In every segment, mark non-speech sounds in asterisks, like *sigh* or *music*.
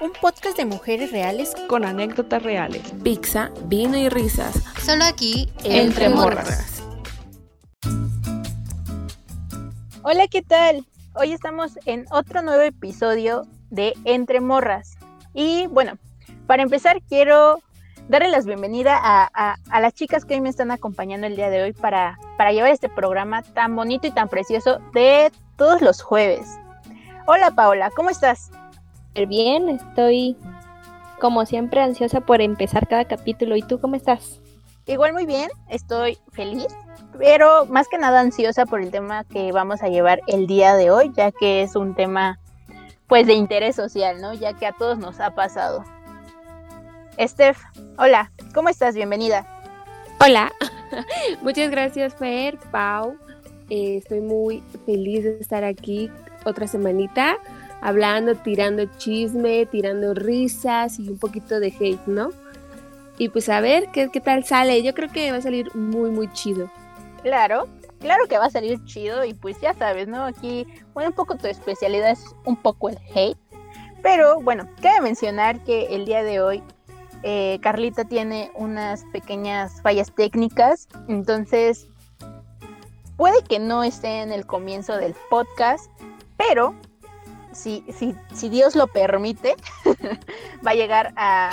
un podcast de mujeres reales con anécdotas reales. Pizza, vino y risas. Solo aquí, entre, morras. Hola, ¿qué tal? Hoy estamos en otro nuevo episodio de Entre Morras. Y bueno, para empezar quiero darle las bienvenidas a, las chicas que hoy me están acompañando el día de hoy para, para llevar este programa tan bonito y tan precioso de todos los jueves. Hola Paola, ¿cómo estás? Bien, estoy como siempre ansiosa por empezar cada capítulo. ¿Y tú cómo estás? Igual muy bien, estoy feliz, pero más que nada ansiosa por el tema que vamos a llevar el día de hoy, ya que es un tema pues de interés social, ¿no? Ya que a todos nos ha pasado. Steph, hola, ¿cómo estás? Bienvenida. Hola, *laughs* muchas gracias Fer, Pau. Eh, estoy muy feliz de estar aquí otra semanita hablando, tirando chisme, tirando risas y un poquito de hate, ¿no? Y pues a ver qué, qué tal sale. Yo creo que va a salir muy, muy chido. Claro, claro que va a salir chido y pues ya sabes, ¿no? Aquí, bueno, un poco tu especialidad es un poco el hate. Pero bueno, cabe mencionar que el día de hoy eh, Carlita tiene unas pequeñas fallas técnicas, entonces puede que no esté en el comienzo del podcast, pero si, si, si Dios lo permite, *laughs* va a llegar a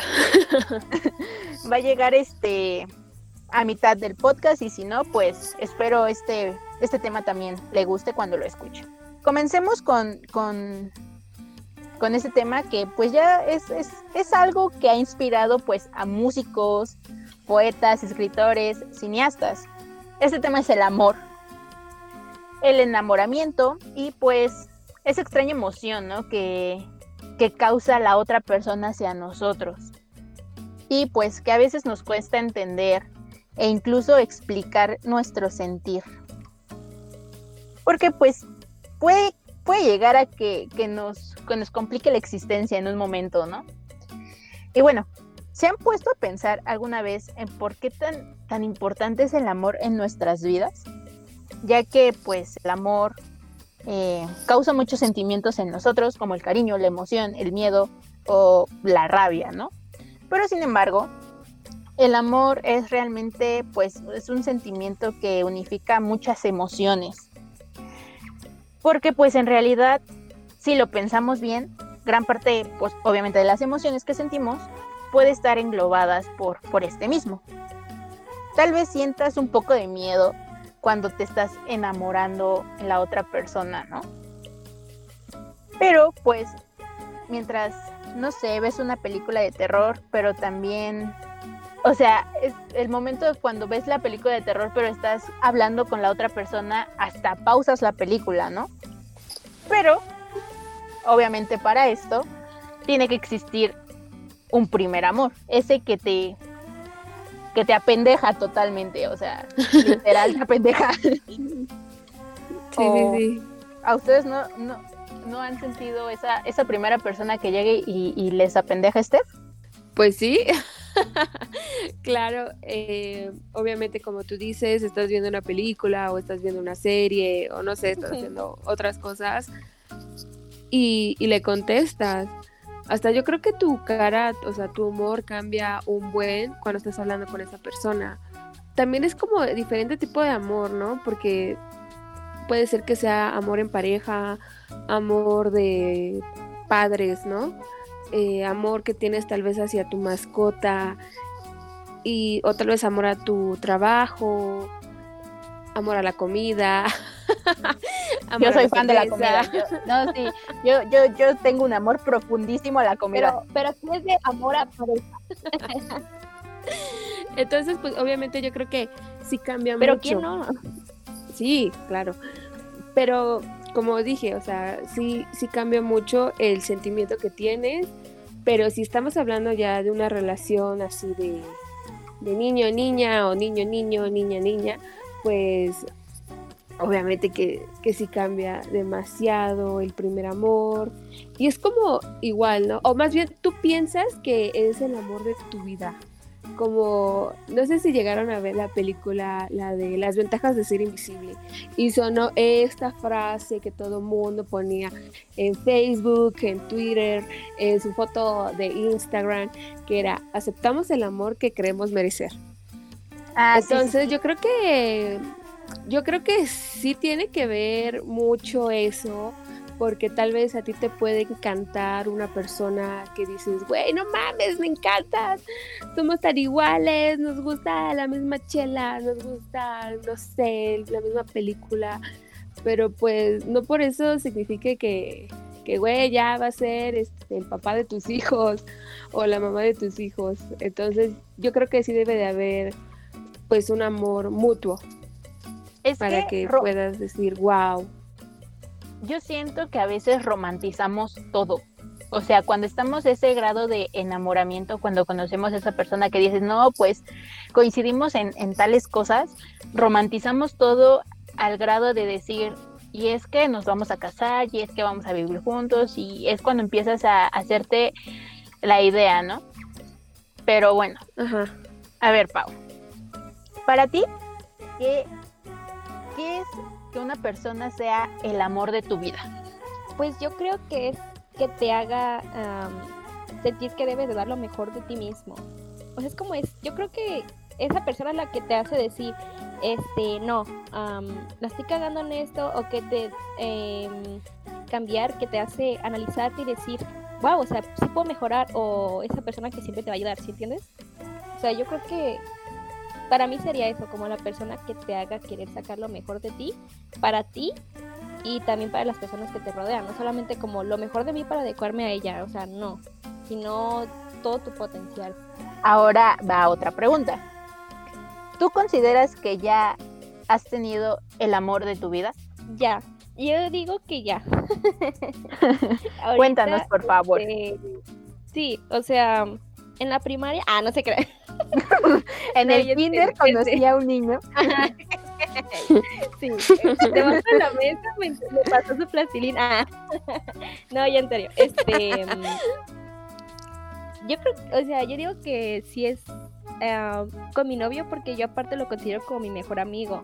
*laughs* va a llegar este a mitad del podcast y si no, pues espero este, este tema también le guste cuando lo escuche. Comencemos con, con, con este tema que pues ya es, es, es algo que ha inspirado pues a músicos, poetas, escritores, cineastas. Este tema es el amor, el enamoramiento y pues esa extraña emoción, ¿no? Que, que causa la otra persona hacia nosotros. Y pues que a veces nos cuesta entender e incluso explicar nuestro sentir. Porque pues puede, puede llegar a que, nos, que nos complique la existencia en un momento, ¿no? Y bueno, ¿se han puesto a pensar alguna vez en por qué tan, tan importante es el amor en nuestras vidas? Ya que pues el amor eh, causa muchos sentimientos en nosotros, como el cariño, la emoción, el miedo o la rabia, ¿no? Pero sin embargo, el amor es realmente, pues, es un sentimiento que unifica muchas emociones. Porque, pues, en realidad, si lo pensamos bien, gran parte, pues, obviamente de las emociones que sentimos puede estar englobadas por, por este mismo. Tal vez sientas un poco de miedo cuando te estás enamorando en la otra persona, ¿no? Pero pues mientras, no sé, ves una película de terror, pero también, o sea, es el momento cuando ves la película de terror, pero estás hablando con la otra persona, hasta pausas la película, ¿no? Pero, obviamente para esto, tiene que existir un primer amor, ese que te que te apendeja totalmente, o sea, literal te apendeja. *laughs* sí, sí, sí. ¿A ustedes no, no, han sentido esa, esa primera persona que llegue y, les apendeja Steph? Pues sí, *laughs* claro, eh, obviamente como tú dices, estás viendo una película o estás viendo una serie o no sé, estás haciendo otras cosas y, y le contestas hasta yo creo que tu cara, o sea, tu humor cambia un buen cuando estás hablando con esa persona. También es como diferente tipo de amor, ¿no? Porque puede ser que sea amor en pareja, amor de padres, ¿no? Eh, amor que tienes tal vez hacia tu mascota y o tal vez amor a tu trabajo, amor a la comida. *laughs* yo soy fan de la comida. Yo, no, sí, yo, yo, yo tengo un amor profundísimo a la comida. Pero, pero es de amor a pareja. *laughs* Entonces, pues obviamente yo creo que sí cambia pero mucho. Pero ¿quién no? Sí, claro. Pero como dije, o sea, sí, sí cambia mucho el sentimiento que tienes. Pero si estamos hablando ya de una relación así de, de niño, niña o niño, niño, niña, niña, pues obviamente que, que sí cambia demasiado el primer amor. Y es como igual, ¿no? O más bien tú piensas que es el amor de tu vida. como, no sé si llegaron a ver la película, la de las ventajas de ser invisible, y sonó esta frase que todo mundo ponía en Facebook, en Twitter, en su foto de Instagram, que era, aceptamos el amor que creemos merecer. Ah, sí, Entonces sí. yo creo que yo creo que sí tiene que ver mucho eso, porque tal vez a ti te puede encantar una persona que dices, güey, no mames, me encantas, somos tan iguales, nos gusta la misma chela, nos gusta, no sé, la misma película, pero pues no por eso signifique que, que güey, ya va a ser este, el papá de tus hijos o la mamá de tus hijos. Entonces yo creo que sí debe de haber pues un amor mutuo Es para que puedas decir, wow. yo siento que a veces romantizamos todo. O sea, cuando estamos ese grado de enamoramiento, cuando conocemos a esa persona que dices, no, pues coincidimos en, en tales cosas, romantizamos todo al grado de decir, y es que nos vamos a casar, y es que vamos a vivir juntos, y es cuando empiezas a hacerte la idea, ¿no? Pero bueno, Ajá. a ver, Pau, para ti, ¿qué, es que una persona sea el amor de tu vida? Pues yo creo que es que te haga sentir que debes de dar lo mejor de ti mismo. O sea, es como es, yo creo que esa persona la que te hace decir, este, no, la estoy cagando en esto, o que te em, cambiar, que te hace analizarte y decir, wow, o sea, sí puedo mejorar, o esa persona que siempre te va a ayudar, ¿sí entiendes? O sea, yo creo que para mí sería eso, como la persona que te haga querer sacar lo mejor de ti, para ti y también para las personas que te rodean, no solamente como lo mejor de mí para adecuarme a ella, o sea, no, sino todo tu potencial. Ahora va otra pregunta. ¿Tú consideras que ya has tenido el amor de tu vida? Ya, yo digo que ya. Ahorita, *laughs* Cuéntanos, por favor. este, sí, o sea, en la primaria, ah, no se cree. *laughs* En No, el kinder conocí a un niño. sí, debajo de la mesa me, me pasó su plastilina. Ah. *laughs* no, ya en serio. Este, mm, yo creo, o sea, yo digo que sí es ah, con mi novio porque yo aparte lo considero como mi mejor amigo.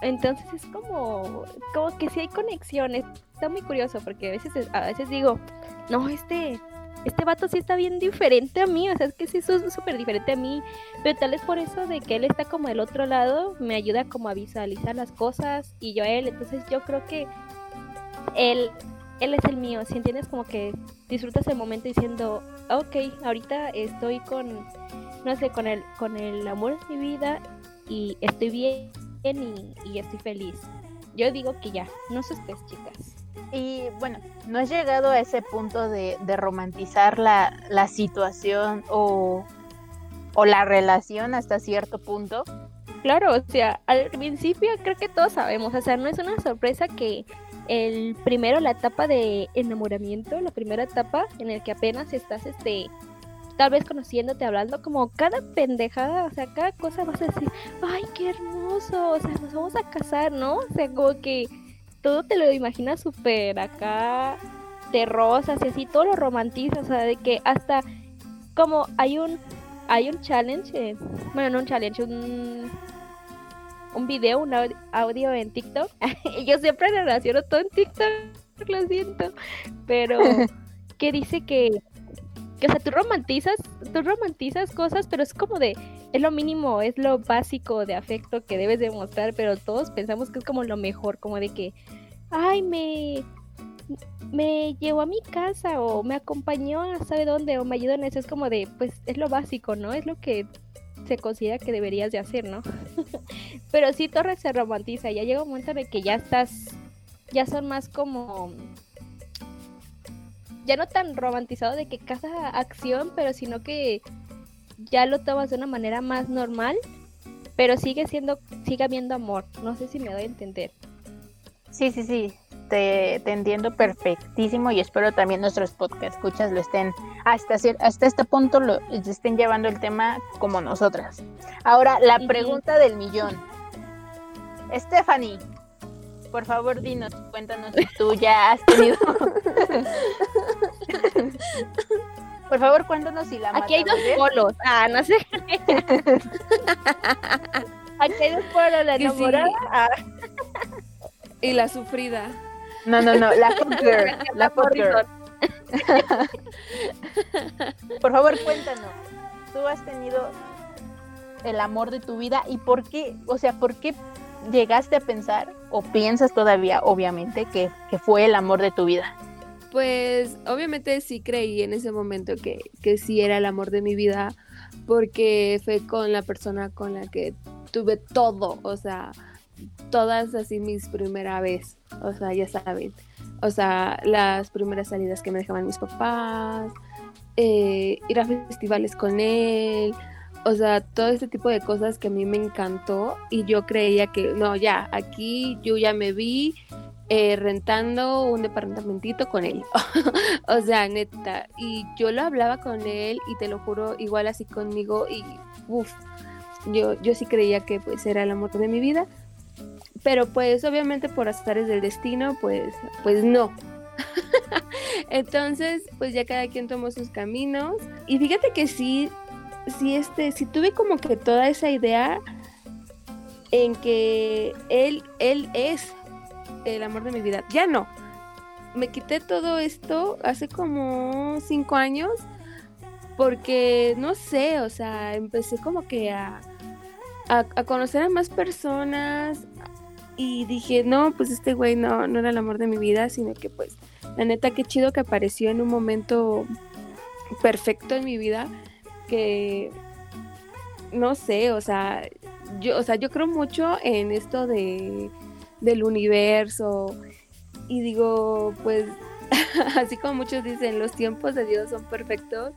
Entonces es como, como que sí hay conexiones. Está muy curioso porque a veces, a veces digo, no, este, este vato sí está bien diferente a mí, o sea, es que sí es súper diferente a mí, pero tal vez por eso de que él está como del otro lado, me ayuda como a visualizar las cosas y yo a él, entonces yo creo que él, él es el mío, si entiendes como que disfrutas el momento diciendo, ok, ahorita estoy con, no sé, con el, con el amor de mi vida y estoy bien y, y estoy feliz. Yo digo que ya, no sé ustedes chicas. Y bueno, ¿no has llegado a ese punto de, de romantizar la, la situación o, la relación hasta cierto punto? Claro, o sea, al principio creo que todos sabemos, o sea, no es una sorpresa que el primero, la etapa de enamoramiento, la primera etapa en el que apenas estás, este, tal vez conociéndote, hablando, como cada pendejada, o sea, cada cosa vas a decir, ay, qué hermoso, o sea, nos vamos a casar, ¿no? O sea, como que todo te lo imaginas súper acá de rosas y así, todo lo romantizas, o sea, de que hasta como hay un hay un challenge, eh, bueno, no un challenge, un un video, un au- audio en TikTok. *laughs* Yo siempre relaciono todo en TikTok, lo siento, pero *laughs* que dice que que o sea, tú romantizas, tú romantizas cosas, pero es como de es lo mínimo, es lo básico de afecto que debes demostrar, pero todos pensamos que es como lo mejor, como de que ay, me me llevó a mi casa o me acompañó a sabe dónde o me ayudó en eso, es como de pues es lo básico, ¿no? Es lo que se considera que deberías de hacer, ¿no? *laughs* Pero sí, Torres se romantiza. Ya llega un momento en el que ya estás, ya son más como, ya no tan romantizado de que cada acción, pero sino que ya lo tomas de una manera más normal, pero sigue siendo, sigue habiendo amor. No sé si me doy a entender. Sí, sí, sí. Te, te entiendo perfectísimo y espero también nuestros podcast escuchas lo estén hasta, hasta este punto lo estén llevando el tema como nosotras. Ahora, la pregunta del millón. Stephanie, por favor dinos, cuéntanos si tú ya has tenido *laughs* Por favor, cuéntanos si la Aquí hay dos polos. Ah, no sé. *laughs* Aquí hay dos polos, la sí. enamorada. ah, Y la sufrida. No, no, no, la *laughs* hot girl, la hot *laughs* girl. Por favor, cuéntanos. ¿Tú has tenido el amor de tu vida y por qué, o sea, por qué llegaste a pensar o piensas todavía, obviamente, que, que fue el amor de tu vida? Pues obviamente sí creí en ese momento que, que sí era el amor de mi vida, porque fue con la persona con la que tuve todo, o sea, todas así mis primera vez, o sea, ya saben, o sea, las primeras salidas que me dejaban mis papás, eh, ir a festivales con él, o sea, todo este tipo de cosas que a mí me encantó y yo creía que, no, ya, aquí yo ya me vi eh, rentando un departamentito con él. *laughs* o sea, neta. Y yo lo hablaba con él y te lo juro, igual así conmigo y uff, yo, yo sí creía que pues era el amor de mi vida. Pero pues obviamente por azares del destino, pues, pues no. *laughs* Entonces, pues ya cada quien tomó sus caminos. Y fíjate que sí, sí, este, sí tuve como que toda esa idea en que él, él es el amor de mi vida. Ya no. Me quité todo esto hace como cinco años porque, no sé, o sea, empecé como que a, a, a conocer a más personas y dije, no, pues este güey no, no era el amor de mi vida, sino que pues, la neta, qué chido que apareció en un momento perfecto en mi vida que, no sé, o sea, yo, o sea, yo creo mucho en esto de del universo y digo, pues *laughs* así como muchos dicen, los tiempos de Dios son perfectos,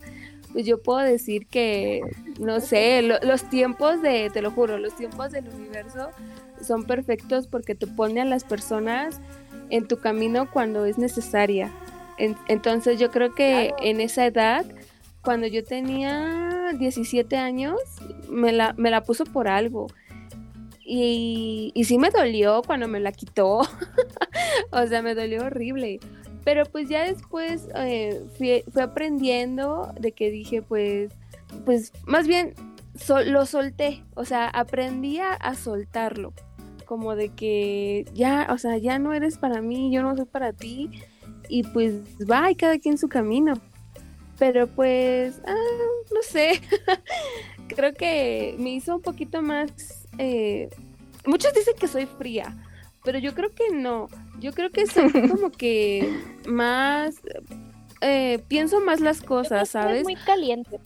pues yo puedo decir que, no sé, lo- los tiempos de, te lo juro, los tiempos del universo son perfectos porque te pone a las personas en tu camino cuando es necesaria. En- entonces yo creo que en esa edad, cuando yo tenía 17 años, me la, me la puso por algo. Y, y sí me dolió cuando me la quitó. *laughs* o sea, me dolió horrible. Pero pues ya después eh, fui, fui aprendiendo de que dije, pues, pues más bien lo solté. O sea, aprendí a, a soltarlo. Como de que ya, o sea, ya no eres para mí, yo no soy para ti. Y pues va, y cada quien su camino. Pero pues, ah, no sé. *laughs* Creo que me hizo un poquito más... eh, muchos dicen que soy fría, pero yo creo que no. Yo creo que soy *laughs* como que más... eh, pienso más las cosas, Es ¿sabes? muy caliente.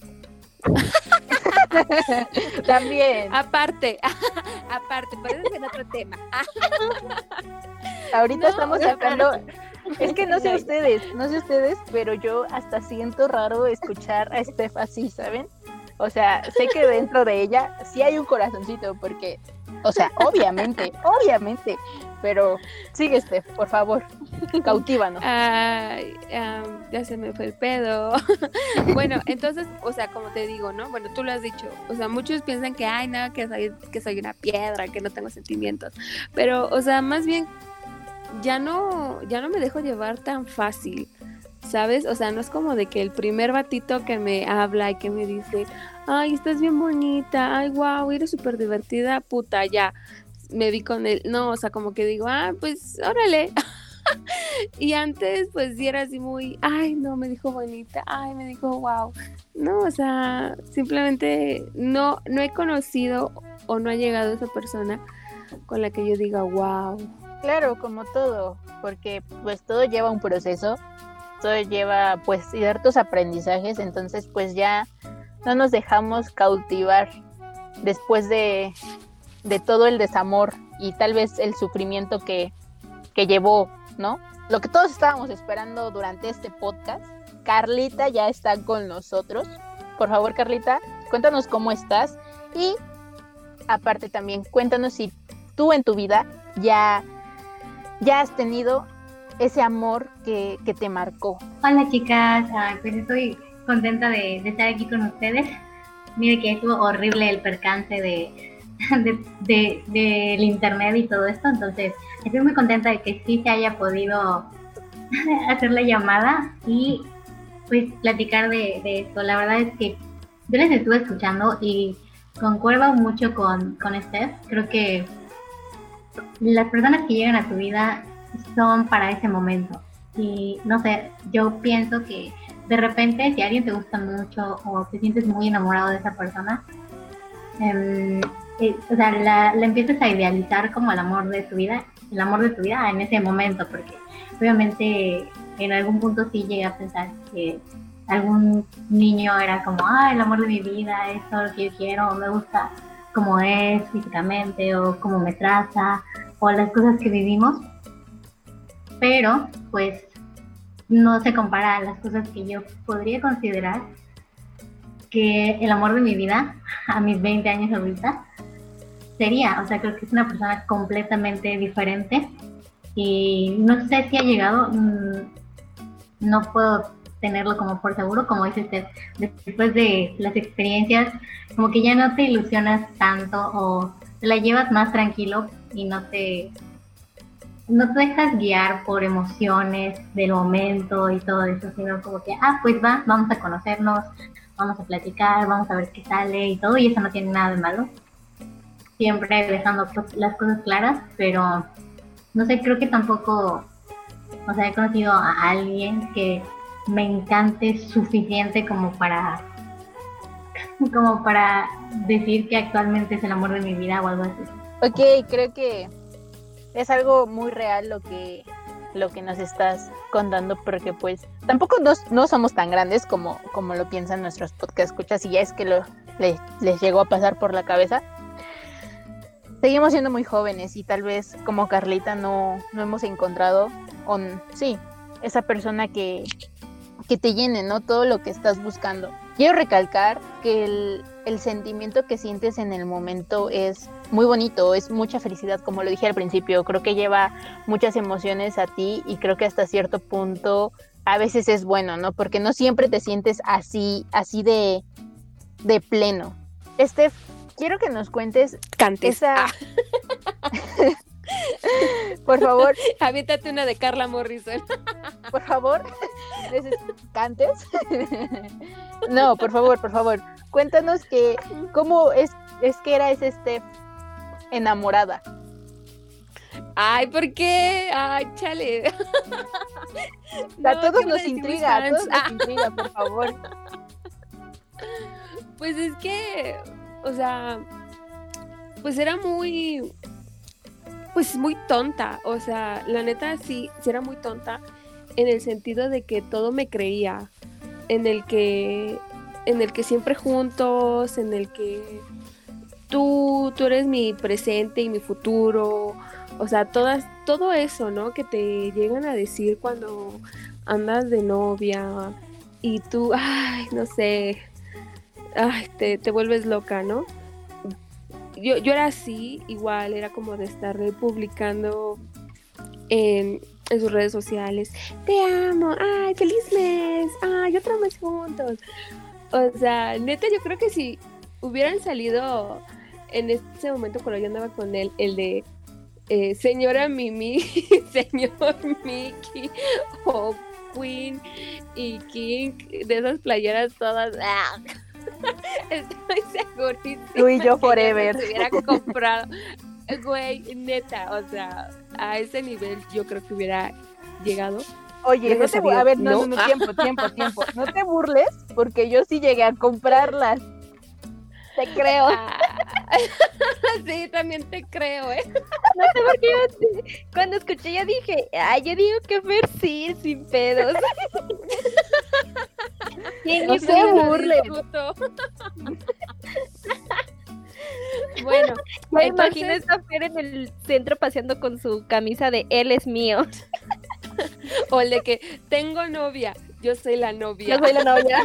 *laughs* *laughs* También, Aparte, *laughs* aparte, pero es en otro tema. ahorita no, estamos sacando... Es que no sé ustedes, no sé ustedes, pero yo hasta siento raro escuchar a Steph así, ¿saben? O sea, sé que dentro de ella sí hay un corazoncito, porque, o sea, obviamente, obviamente, pero sigue Steph, por favor, *laughs* cautívanos. Ay, am, ya se me fue el pedo. *laughs* bueno, entonces, o sea, como te digo, ¿no? Bueno, tú lo has dicho. O sea, muchos piensan que, ay, no, que soy, que soy una piedra, que no tengo sentimientos. Pero, o sea, más bien, ya no, ya no me dejo llevar tan fácil. ¿Sabes? O sea, no es como de que el primer batito que me habla y que me dice, ay, estás bien bonita, ay, wow, eres súper divertida, puta, ya, me vi con él. No, o sea, como que digo, ah, pues, órale. *laughs* y antes, pues, sí era así muy, ay, no, me dijo bonita, ay, me dijo, wow. No, o sea, simplemente no, no he conocido o no ha llegado esa persona con la que yo diga, wow. Claro, como todo, porque pues todo lleva un proceso, todo lleva pues ciertos aprendizajes, entonces pues ya no nos dejamos cautivar después de, de todo el desamor y tal vez el sufrimiento que, que llevó, ¿no? Lo que todos estábamos esperando durante este podcast. Carlita ya está con nosotros. Por favor, Carlita, cuéntanos cómo estás y aparte también cuéntanos si tú en tu vida ya ya has tenido ese amor que, que te marcó. Hola chicas, Ah, pues estoy contenta de, estar aquí con ustedes. Mire que estuvo horrible el percance de, *laughs* de- de- del internet y todo esto, entonces estoy muy contenta de que sí se haya podido *laughs* hacer la llamada y pues platicar de, de esto. La verdad es que yo les estuve escuchando y concuerdo mucho con, con Steph. Creo que las personas que llegan a tu vida son para ese momento. Y no sé, yo pienso que de repente si alguien te gusta mucho o te sientes muy enamorado de esa persona, em, eh, o sea, la, empiezas a idealizar como el amor de tu vida, el amor de tu vida en ese momento, porque obviamente en algún punto sí llegué a pensar que algún niño era como, ah, el amor de mi vida, es todo lo que yo quiero, me gusta como es físicamente o cómo me trata o las cosas que vivimos, pero pues no se compara a las cosas que yo podría considerar que el amor de mi vida a mis 20 años ahorita sería, o sea, creo que es una persona completamente diferente. Y no sé si ha llegado, mm, no puedo tenerlo como por seguro, como dice usted, después de las experiencias, como que ya no te ilusionas tanto o te la llevas más tranquilo y no te no te dejas guiar por emociones del momento y todo eso, sino como que, ah, pues va, vamos a conocernos, vamos a platicar, vamos a ver qué sale y todo, y eso no tiene nada de malo. Siempre dejando pues, las cosas claras, pero no sé, creo que tampoco, o sea, he conocido a alguien que me encante suficiente como para *laughs* como para decir que actualmente es el amor de mi vida o algo así. Ok, creo que es algo muy real lo que lo que nos estás contando porque pues tampoco nos, no somos tan grandes como, como lo piensan nuestros podcast escuchas y ya es que lo, les, llegó a pasar por la cabeza. Seguimos siendo muy jóvenes y tal vez como Carlita no, no hemos encontrado con, sí, esa persona que, que te llene, ¿no? Todo lo que estás buscando. Quiero recalcar que el, el, sentimiento que sientes en el momento es muy bonito, es mucha felicidad, como lo dije al principio, creo que lleva muchas emociones a ti y creo que hasta cierto punto a veces es bueno, ¿no? Porque no siempre te sientes así, así de, de pleno. Este, quiero que nos cuentes Cantes. esa... *laughs* Por favor. *laughs* Aviéntate una de Carla Morrison. *laughs* Por favor. ¿Cantes? No, por favor, por favor. Cuéntanos que cómo es, es que era ese Steph enamorada. Ay, ¿por qué? Ay, chale. *laughs* No, a todos nos intriga, a todos nos intriga, por favor. *laughs* Pues es que, o sea, pues era muy, pues muy tonta, o sea, la neta sí, sí era muy tonta en el sentido de que todo me creía, en el que, en el que siempre juntos, en el que tú, tú eres mi presente y mi futuro, o sea, todas, todo eso, ¿no? Que te llegan a decir cuando andas de novia y tú, *laughs* ay, no sé, ay, te, te vuelves loca, ¿no? yo, yo era así, igual, era como de estar publicando en, en, sus redes sociales, te amo, ay, feliz mes, ay, otro mes juntos. O sea, neta, yo creo que si hubieran salido en ese momento cuando yo andaba con él, el de eh, señora Mimi, *laughs* señor Mickey o Queen y King, de esas playeras todas. ¡ah! *laughs* Estoy segurísima. Tú y yo forever. Se hubiera comprado. Güey, neta, o sea, a ese nivel yo creo que hubiera llegado. Oye, no te, a ver, no, no, no, tiempo, tiempo, tiempo. No te burles, porque yo sí llegué a comprarlas. Te creo. Ah, *laughs* sí, también te creo, ¿eh? No sé por qué yo, cuando escuché ya dije, ay, yo digo que Fer sí, sin pedos. *laughs* no se burle. bueno, me imagino esta Fer en el centro paseando con su camisa de él es mío. *laughs* o el de que tengo novia, yo soy la novia. Yo soy la novia.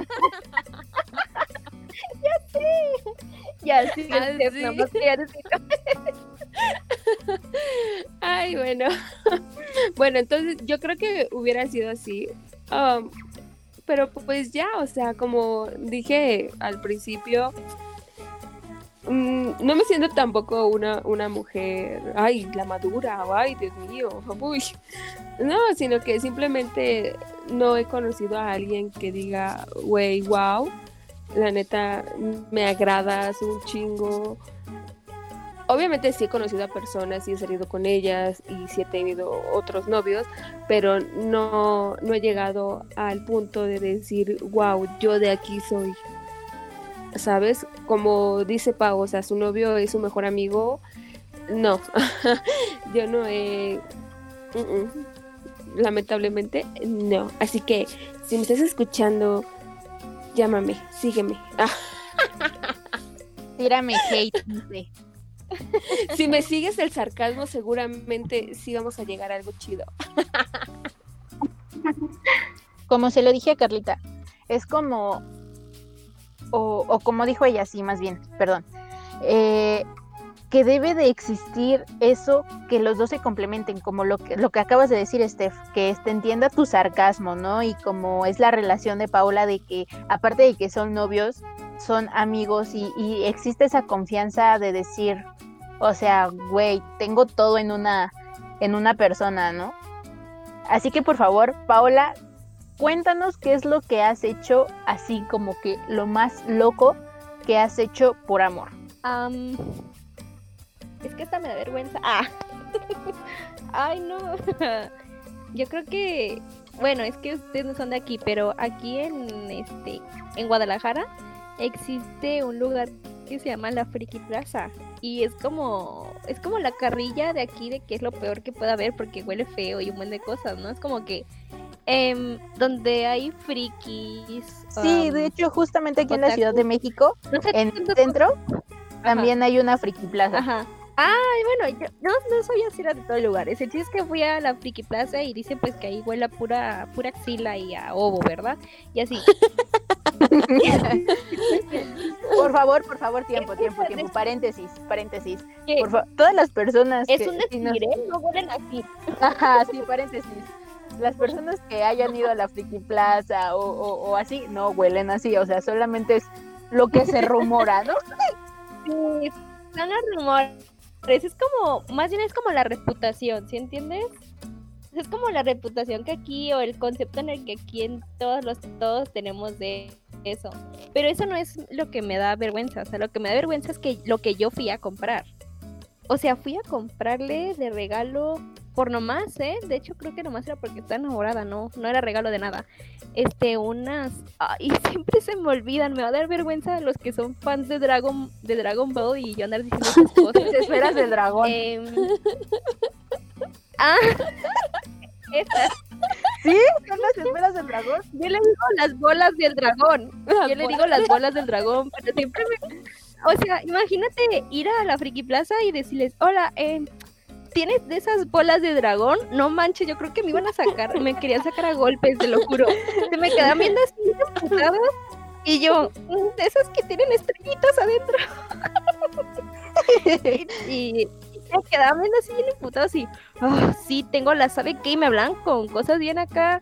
ya sé. Ya sí, ah, sí. Ay, bueno. *laughs* bueno, entonces yo creo que hubiera sido así. Um, pero pues ya, o sea, como dije al principio, mm, no me siento tampoco una, una mujer, ay, la madura, ay, Dios mío, *laughs* uy. No, sino que simplemente no he conocido a alguien que diga, güey, wow, la neta me agradas un chingo. Obviamente sí he conocido a personas y he salido con ellas y sí he tenido otros novios, pero no, no he llegado al punto de decir, wow, yo de aquí soy. ¿Sabes? Como dice Pau, o sea, su novio es su mejor amigo. No, *laughs* yo no he... Mm, mm. Lamentablemente, no. Así que, si me estás escuchando, llámame, sígueme. Ah, Tírame hate, *laughs* si me sigues el sarcasmo, seguramente sí vamos a llegar a algo chido. Como se lo dije a Carlita, es como, o, o como dijo ella, sí, más bien, perdón, eh, que debe de existir eso, que los dos se complementen, como lo que, lo que acabas de decir, Steph, que te entienda tu sarcasmo, ¿no? Y como es la relación de Paula de que, aparte de que son novios, son amigos y, existe esa confianza de decir, o sea, güey, tengo todo en una, en una persona, ¿no? Así que por favor, Paola, cuéntanos qué es lo que has hecho, así como que lo más loco que has hecho por amor. Am, es que esta me da vergüenza. Ah. *laughs* Ay, no. *laughs* Yo creo que, bueno, es que ustedes no son de aquí, pero aquí en este, en Guadalajara existe un lugar que se llama la Friki Plaza y es como, es como la carrilla de aquí de que es lo peor que pueda haber porque huele feo y un buen de cosas, ¿no? Es como que em, donde hay frikis. Sí, de hecho, justamente aquí en la. Ciudad de México, no sé en el centro, también hay una friki plaza. Ajá. Ay, bueno, yo no, no soy así de todos lugares. El chiste es que fui a la Friki Plaza y dicen pues que ahí huele a pura, pura axila y a ovo, ¿verdad? Y así. *laughs* Por favor, por favor, tiempo, tiempo, tiempo. Paréntesis, paréntesis. ¿Qué? Por todas las personas Es que un sí nos-. No huelen así. Ajá, sí, paréntesis. Las personas que hayan ido a la Friki Plaza o, o- o así, no huelen así, o sea, solamente es lo que se rumora, ¿no? *laughs* Sí, son los rumores. Es como, más bien es como la reputación, ¿sí entiendes? Es como la reputación que aquí o el concepto en el que aquí en todos los todos tenemos de eso. Pero eso no es lo que me da vergüenza, o sea, lo que me da vergüenza es que lo que yo fui a comprar. O sea, fui a comprarle de regalo por nomás, ¿eh? De hecho, creo que nomás era porque está enamorada, no, no era regalo de nada. Este, unas, y *laughs* siempre se me olvidan, me va a dar vergüenza de los que son fans de Dragon, de Dragon Ball y yo andar diciendo esas *laughs* cosas. Esferas del dragón. Em, *laughs* ah, esas. ¿Sí? ¿Son las esferas del dragón? Yo le digo las bolas del dragón. Yo le digo las bolas del dragón, pero siempre me... O sea, imagínate ir a la Friki Plaza y decirles, hola, eh, ¿tienes de esas bolas de dragón? No manches, yo creo que me iban a sacar, me querían sacar a golpes, te lo juro. Se me quedaban viendo así emputadas y yo, "Mm, de esas que tienen estrellitas adentro. *laughs* y, y me quedaban viendo así bien emputados y, "Ah, sí, tengo la, ¿sabe qué? Y me hablan con cosas bien acá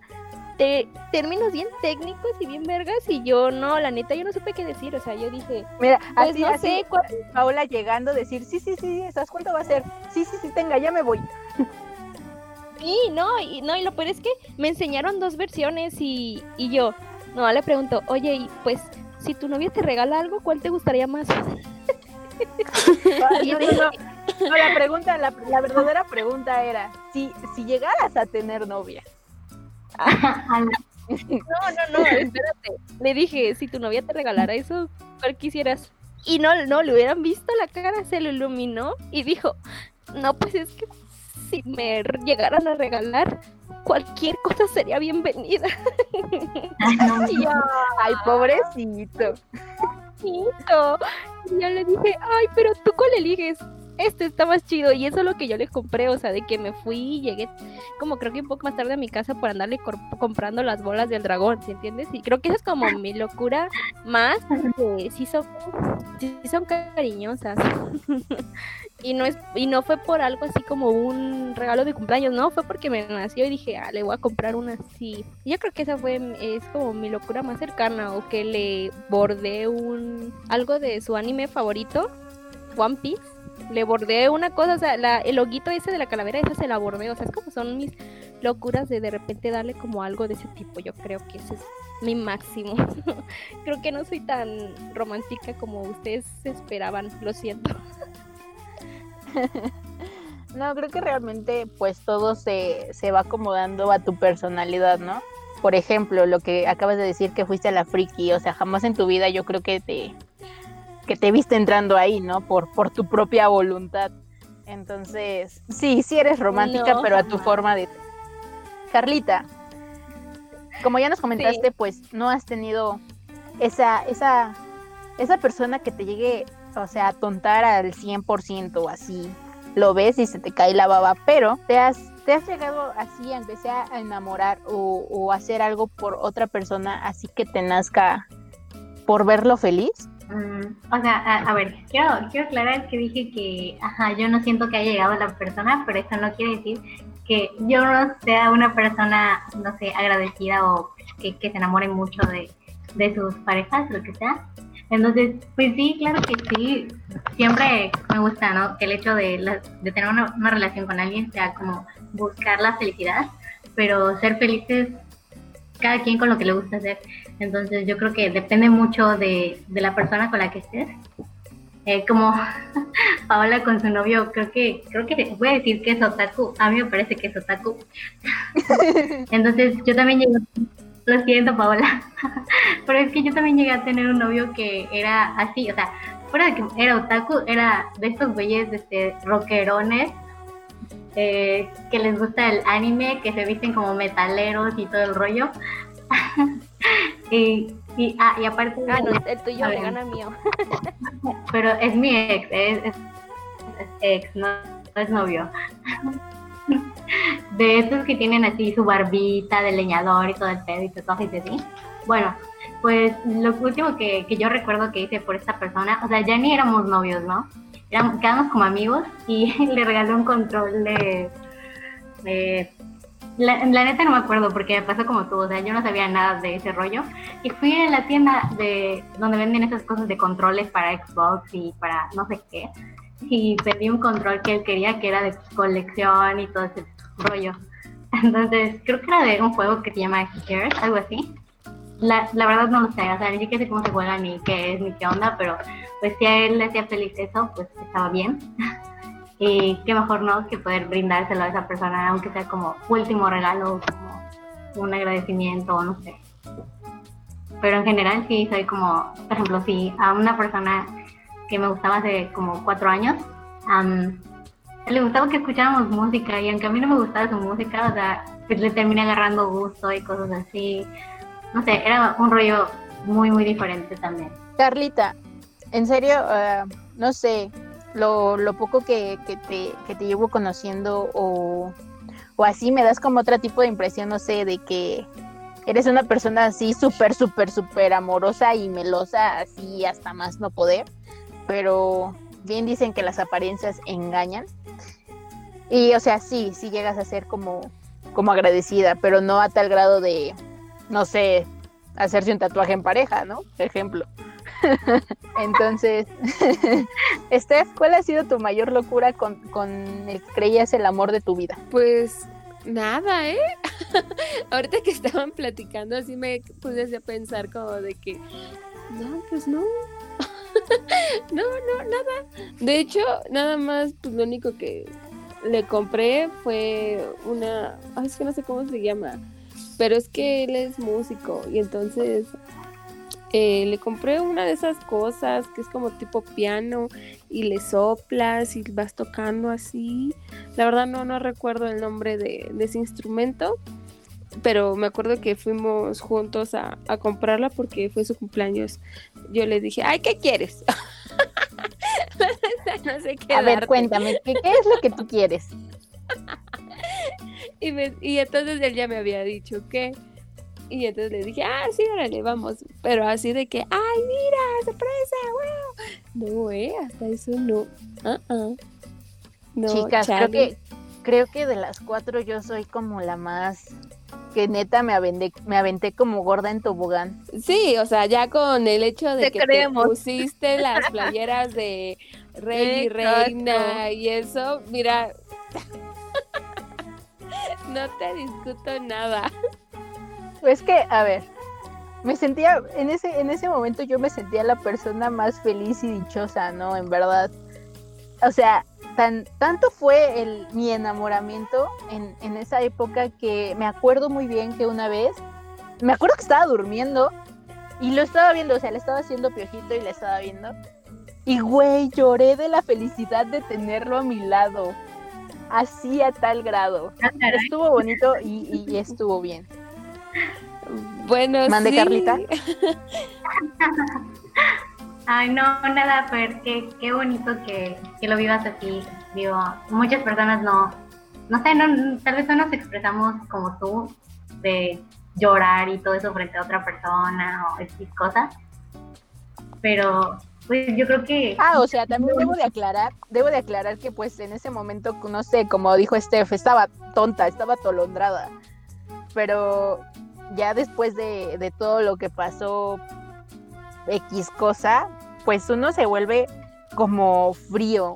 te- términos bien técnicos y bien vergas y yo no, la neta yo no supe qué decir, o sea, yo dije, Mira, pues así, no así, sé cuál Paola llegando a decir, sí, sí, sí, ¿sabes cuánto va a ser? Sí, sí, sí, tenga, ya me voy. sí, no, y no, y lo peor es que me enseñaron dos versiones y, y yo, no, le pregunto, oye, y pues si tu novia te regala algo, ¿cuál te gustaría más? Ah, *laughs* No, no, no. No, la pregunta, la, la verdadera pregunta era, si, si llegaras a tener novia, No, no, no, espérate. Le dije, si tu novia te regalara eso, ¿cuál quisieras? Y no, no, le hubieran visto la cara, se lo iluminó y dijo, no, pues es que si me llegaran a regalar, cualquier cosa sería bienvenida. *laughs* Y yo, ay, pobrecito. *laughs* Y yo le dije, ay, pero tú cuál eliges. Este está más chido. Y eso es lo que yo le compré, o sea, de que me fui y llegué como creo que un poco más tarde a mi casa por andarle comprando las bolas del dragón, ¿sí entiendes? Y creo que esa es como mi locura más, que sí son, sí son cariñosas. *laughs* y no es y no fue por algo así como un regalo de cumpleaños, no, fue porque me nació y dije, ah, le voy a comprar una así. Yo creo que esa fue es como mi locura más cercana o que le bordé un algo de su anime favorito One Piece. Le bordé una cosa, o sea, la, el loguito ese de la calavera, esa se la bordé. O sea, es como son mis locuras de de repente darle como algo de ese tipo. Yo creo que ese es mi máximo. *laughs* creo que no soy tan romántica como ustedes esperaban, lo siento. *laughs* No, creo que realmente pues todo se, se va acomodando a tu personalidad, ¿no? Por ejemplo, lo que acabas de decir que fuiste a la friki, o sea, jamás en tu vida yo creo que te que te viste entrando ahí, ¿no? Por, por tu propia voluntad. Entonces, sí, sí eres romántica, No, pero a tu forma de... Carlita, como ya nos comentaste, pues no has tenido esa, esa, esa persona que te llegue, o sea, a tontar al 100% o así. Lo ves y se te cae la baba, pero te has, te has llegado así, aunque sea a enamorar o, o hacer algo por otra persona, así que te nazca por verlo feliz. Mm, o sea, a, a ver, quiero, quiero aclarar que dije que, ajá, yo no siento que haya llegado la persona, pero eso no quiere decir que yo no sea una persona, no sé, agradecida o que, se enamore mucho de, de sus parejas, lo que sea. Entonces, pues sí, claro que sí. Siempre me gusta, ¿no? El hecho de, la- de tener una, una relación con alguien sea como buscar la felicidad, pero ser felices cada quien con lo que le gusta hacer. Entonces yo creo que depende mucho de, de la persona con la que estés. Eh, como *laughs* Paola con su novio, creo que, creo que voy a decir que es otaku. A mí me parece que es otaku. *laughs* Entonces yo también llegué, lo siento Paola, *laughs* pero es que yo también llegué a tener un novio que era así, o sea, fuera de que era otaku, era de estos güeyes este, rockerones eh, que les gusta el anime, que se visten como metaleros y todo el rollo. Y, y, ah, y aparte, Ah, no, el tuyo ver. gana mío. *laughs* pero es mi ex, es, es- es ex, no, no es novio. *laughs* De esos que tienen así su barbita de leñador y todo el pedo y tatuajes y así. Bueno, pues lo último que, que yo recuerdo que hice por esta persona, o sea, ya ni éramos novios, ¿no? Éramos, quedamos como amigos y *laughs* le regalé un control de... de- la, la neta no me acuerdo porque me pasó como tú, o sea, yo no sabía nada de ese rollo. Y fui a la tienda de donde venden esas cosas de controles para Xbox y para no sé qué. Y pedí un control que él quería que era de colección y todo ese rollo. Entonces, creo que era de un juego que se llama Gears, algo así. La, la verdad no lo sé, o sea, ni siquiera sé cómo se juega ni qué es ni qué onda, pero pues si a él le hacía feliz eso, pues estaba bien. *laughs* Y qué mejor, ¿no? Que poder brindárselo a esa persona, aunque sea como último regalo, como un agradecimiento, no sé. Pero en general sí soy como, por ejemplo, si a una persona que me gustaba hace como cuatro años, am, le gustaba que escucháramos música y aunque a mí no me gustaba su música, o sea, pues le terminé agarrando gusto y cosas así. No sé, era un rollo muy, muy diferente también. Carlita, en serio, ah, no sé, lo, lo poco que, que te, que te llevo conociendo o, o así me das como otro tipo de impresión, no sé, de que eres una persona así súper, súper, súper amorosa y melosa, así hasta más no poder, pero bien dicen que las apariencias engañan. Y o sea, sí, sí llegas a ser como, como agradecida, pero no a tal grado de, no sé, hacerse un tatuaje en pareja, ¿no? Ejemplo. *laughs* Entonces, *laughs* Steph, ¿cuál ha sido tu mayor locura con, el creías el amor de tu vida? Pues nada, ¿eh? *laughs* Ahorita que estaban platicando, así me puse a pensar como de que, no, pues no. no, no, nada. De hecho, nada más, pues lo único que le compré fue una, ay, es que no sé cómo se llama, pero es que él es músico y entonces eh, le compré una de esas cosas que es como tipo piano y le soplas y vas tocando así. La verdad no, no recuerdo el nombre de, de ese instrumento, pero me acuerdo que fuimos juntos a, a comprarla porque fue su cumpleaños. Yo le dije, ay, ¿qué quieres? *laughs* no sé qué A ver, cuéntame, ¿qué, qué es lo que tú quieres? *laughs* Y, me- y entonces él ya me había dicho que. Y entonces le dije, ah, sí, órale, vamos. Pero así de que, ay, mira, sorpresa, wow. No, eh, hasta eso no. No, Chicas, creo que, creo que de las cuatro yo soy como la más que neta me aventé, me aventé como gorda en tobogán. Sí, o sea, ya con el hecho de Te que creemos. te pusiste las *laughs* playeras de rey y reina y eso, mira, *laughs* no te discuto nada. Pues que, a ver, me sentía, en ese, en ese momento yo me sentía la persona más feliz y dichosa, ¿no? En verdad. O sea, tan, tanto fue el, mi enamoramiento en, en esa época que me acuerdo muy bien que una vez, me acuerdo que estaba durmiendo y lo estaba viendo, o sea, le estaba haciendo piojito y le estaba viendo. Y güey, lloré de la felicidad de tenerlo a mi lado. Así a tal grado. Estuvo bonito y, y estuvo bien. Bueno, Mande, sí. Carlita. *laughs* Ay, no, nada, Fer, qué, qué bonito que, que lo vivas así. Digo, muchas personas no, no sé, no, tal vez no nos expresamos como tú, de llorar y todo eso frente a otra persona o X cosas. Pero, pues yo creo que... Ah, o sea, también debo de aclarar, debo de aclarar que pues en ese momento, no sé, como dijo Steph, estaba tonta, estaba atolondrada. Pero ya después de, de todo lo que pasó, X cosa, pues uno se vuelve como frío.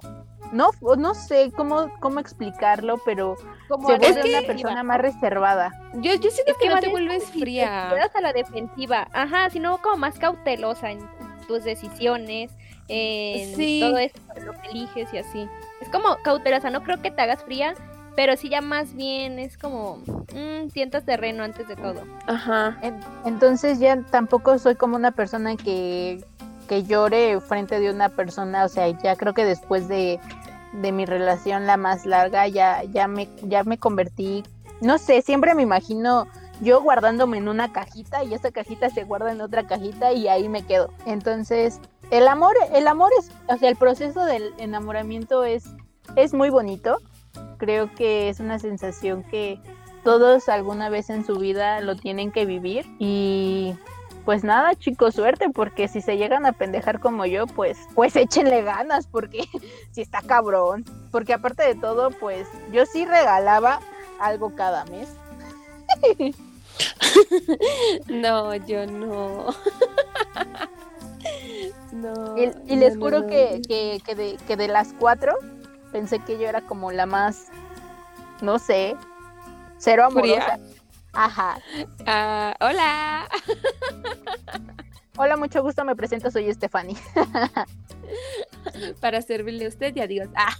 No, no sé cómo, cómo explicarlo, pero Como se vuelve una persona más reservada. Yo, yo siento Es que no más te es vuelves si te fría. quedas a la defensiva, ajá, sino como más cautelosa en tus decisiones, en Sí. todo esto, lo que eliges y así. Es como cautelosa, no creo que te hagas fría, pero sí ya más bien es como mm, sientas terreno antes de todo. Ajá. En- Entonces ya tampoco soy como una persona que, que llore frente de una persona, o sea, ya creo que después de, de mi relación la más larga ya, ya, me, ya me convertí, no sé, siempre me imagino yo guardándome en una cajita y esa cajita se guarda en otra cajita y ahí me quedo. Entonces, el amor, el amor es, o sea, el proceso del enamoramiento es, es muy bonito. Creo que es una sensación que todos alguna vez en su vida lo tienen que vivir y pues nada chicos suerte porque si se llegan a pendejar como yo pues pues échenle ganas porque *laughs* si está cabrón porque aparte de todo pues yo sí regalaba algo cada mes *laughs* No, yo no. *laughs* no. y, y les no, no, juro no. Que, que, que de, que de las cuatro pensé que yo era como la más no sé cero Fría. amorosa ajá Ah, hola. hola mucho gusto me presento soy Stephanie Para servirle a usted y adiós. Ah.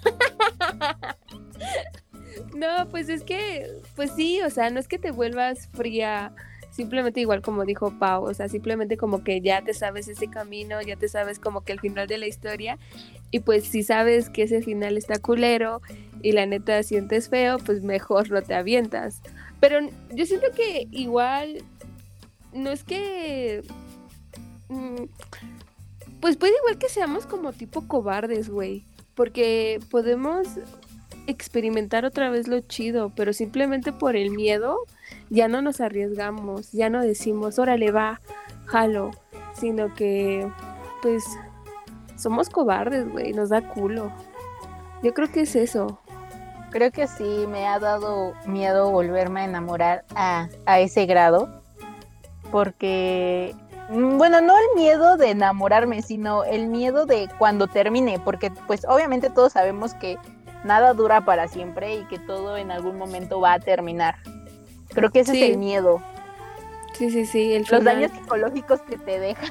No, pues es que, pues sí, o sea, no es que te vuelvas fría, simplemente igual como dijo Pau, o sea, simplemente como que ya te sabes ese camino, ya te sabes como que el final de la historia, y pues si sabes que ese final está culero y la neta sientes feo, pues mejor no te avientas. Pero yo siento que igual, no es que... mm, pues puede igual que seamos como tipo cobardes, güey. Porque podemos experimentar otra vez lo chido, pero simplemente por el miedo ya no nos arriesgamos, ya no decimos, órale, va, jalo, sino que, pues, somos cobardes, güey, nos da culo. Yo creo que es eso. Creo que sí, me ha dado miedo volverme a enamorar a, a ese grado, porque, mm, bueno, no el miedo de enamorarme, sino el miedo de cuando termine, porque pues obviamente todos sabemos que nada dura para siempre y que todo en algún momento va a terminar. Creo que ese Sí. es el miedo, Sí, sí, sí, el los daños psicológicos que te dejan.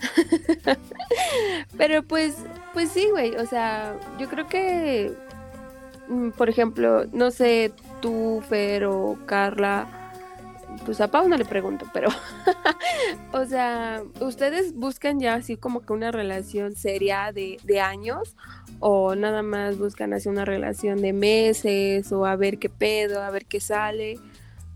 *laughs* Pero pues, pues sí, güey, o sea, yo creo que, mm, por ejemplo, no sé, tú, Fer o Carla, pues a Pau no le pregunto, pero, *laughs* o sea, ¿ustedes buscan ya así como que una relación seria de, de años o nada más buscan así una relación de meses o a ver qué pedo, a ver qué sale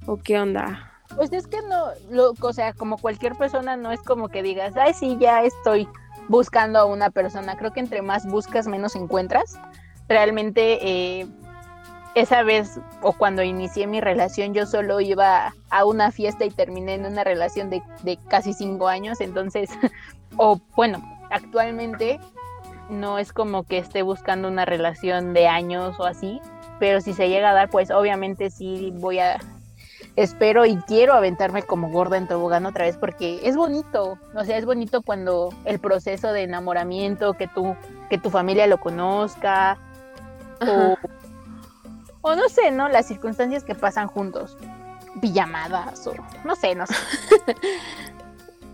o qué onda? Pues es que no, lo, o sea, como cualquier persona no es como que digas, ay, sí, ya estoy buscando a una persona. Creo que entre más buscas, menos encuentras. Realmente, eh, esa vez o cuando inicié mi relación, yo solo iba a una fiesta y terminé en una relación de, de casi cinco años. Entonces, *laughs* o bueno, actualmente no es como que esté buscando una relación de años o así, pero si se llega a dar, pues obviamente sí voy a espero y quiero aventarme como gorda en tobogán otra vez porque es bonito, o sea, es bonito cuando el proceso de enamoramiento, que tú, que tu familia lo conozca, o, o no sé, ¿no? Las circunstancias que pasan juntos, pijamadas o no sé, no sé. *laughs*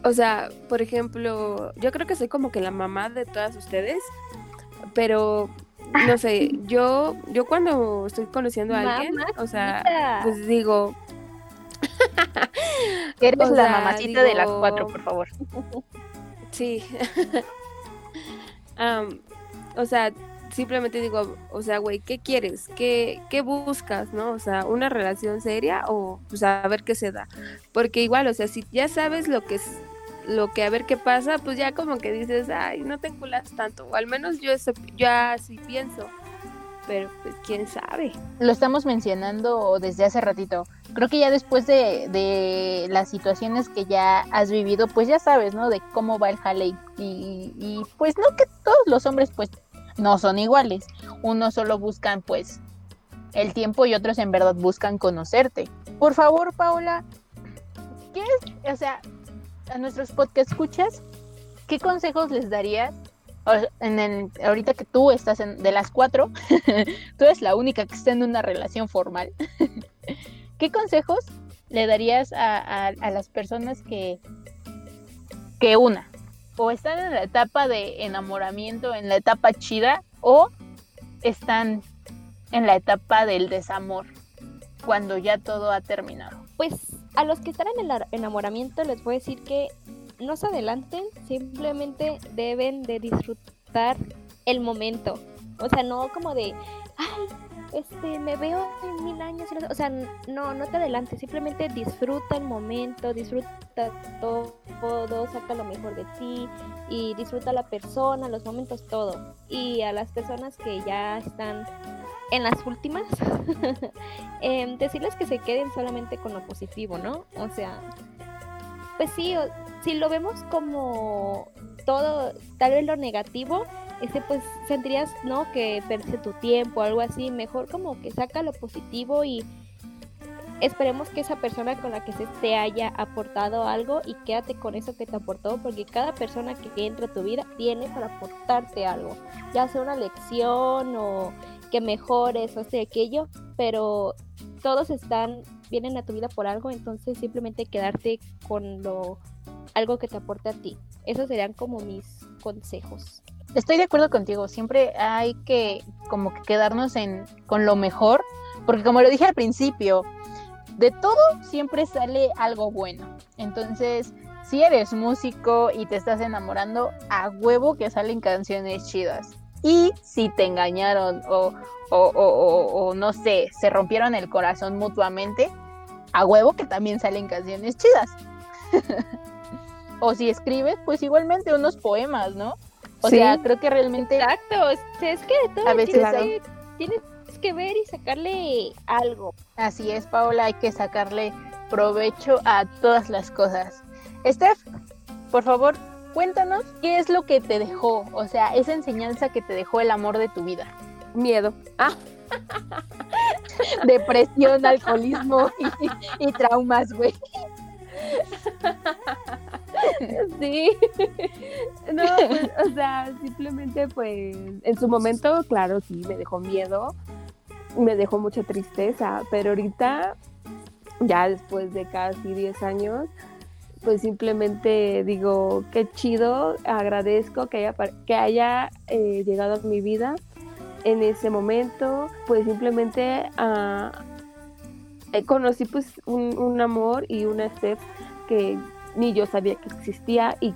O sea, por ejemplo, yo creo que soy como que la mamá de todas ustedes, pero no sé, yo yo cuando estoy conociendo a alguien, o sea, pues digo, Eres O la mamacita de las cuatro, por favor. sí. *laughs* Am, o sea, simplemente digo, o sea, güey, ¿qué quieres? ¿Qué, ¿Qué buscas, no? O sea, ¿una relación seria o pues a ver qué se da? Porque igual, o sea, si ya sabes lo que es lo que a ver qué pasa, pues ya como que dices, ay, no te enculas tanto, o al menos yo eso, yo así pienso, pero pues quién sabe. Lo estamos mencionando desde hace ratito. Creo que ya después de, las situaciones que ya has vivido, pues ya sabes, ¿no? De cómo va el jale y, pues no que todos los hombres pues no son iguales. Unos solo buscan pues el tiempo y otros en verdad buscan conocerte. Por favor, Paula, ¿qué es, o sea, a nuestros podcast escuchas, qué consejos les darías? En el, ahorita que tú estás en, de las cuatro, *laughs* tú eres la única que está en una relación formal. *laughs* ¿Qué consejos le darías a, las personas que, que una, o están en la etapa de enamoramiento, en la etapa chida, o están en la etapa del desamor, cuando ya todo ha terminado? Pues a los que están en el enamoramiento les voy a decir que no se adelanten, simplemente deben de disfrutar el momento. O sea, no como de, ay, este, me veo en mil años. y no sé", O sea, no, no te adelantes, simplemente disfruta el momento, disfruta todo, saca lo mejor de ti y disfruta la persona, los momentos, todo. Y a las personas que ya están en las últimas, *laughs* em, decirles que se queden solamente con lo positivo, ¿no? O sea, pues sí, si lo vemos como todo, tal vez lo negativo, este pues sentirías, ¿no? Que perdiste tu tiempo, algo así, mejor como que saca lo positivo y esperemos que esa persona con la que se te haya aportado algo y quédate con eso que te aportó, porque cada persona que entra a tu vida tiene para aportarte algo, ya sea una lección o que mejores o este aquello, pero todos están, vienen a tu vida por algo, entonces simplemente quedarte con lo, algo que te aporte a ti. Esos serían como mis consejos. Estoy de acuerdo contigo, siempre hay que como que quedarnos en, con lo mejor, porque como lo dije al principio, de todo siempre sale algo bueno. Entonces, si eres músico y te estás enamorando, a huevo que salen canciones chidas. Y si te engañaron o, o, o- o- no sé, se rompieron el corazón mutuamente, a huevo que también salen canciones chidas. *laughs* o si escribes, pues igualmente unos poemas, ¿no? O Sí. sea, creo que realmente Exacto, es, es que de todo A veces tienes, hay- que, tienes que ver y sacarle algo. así es, Paola, hay que sacarle provecho a todas las cosas. Steph, por favor, cuéntanos qué es lo que te dejó, o sea, esa enseñanza que te dejó el amor de tu vida. Miedo. Ah, Depresión, alcoholismo y, y traumas, güey. *laughs* *laughs* Sí. No, pues, o sea, simplemente pues en su momento, claro, sí, me dejó miedo, me dejó mucha tristeza, pero ahorita, ya después de casi 10 años, pues simplemente digo, qué chido, agradezco que haya, que haya eh, llegado a mi vida en ese momento, pues simplemente ah, eh, conocí pues un, un amor y una Steph que ni yo sabía que existía y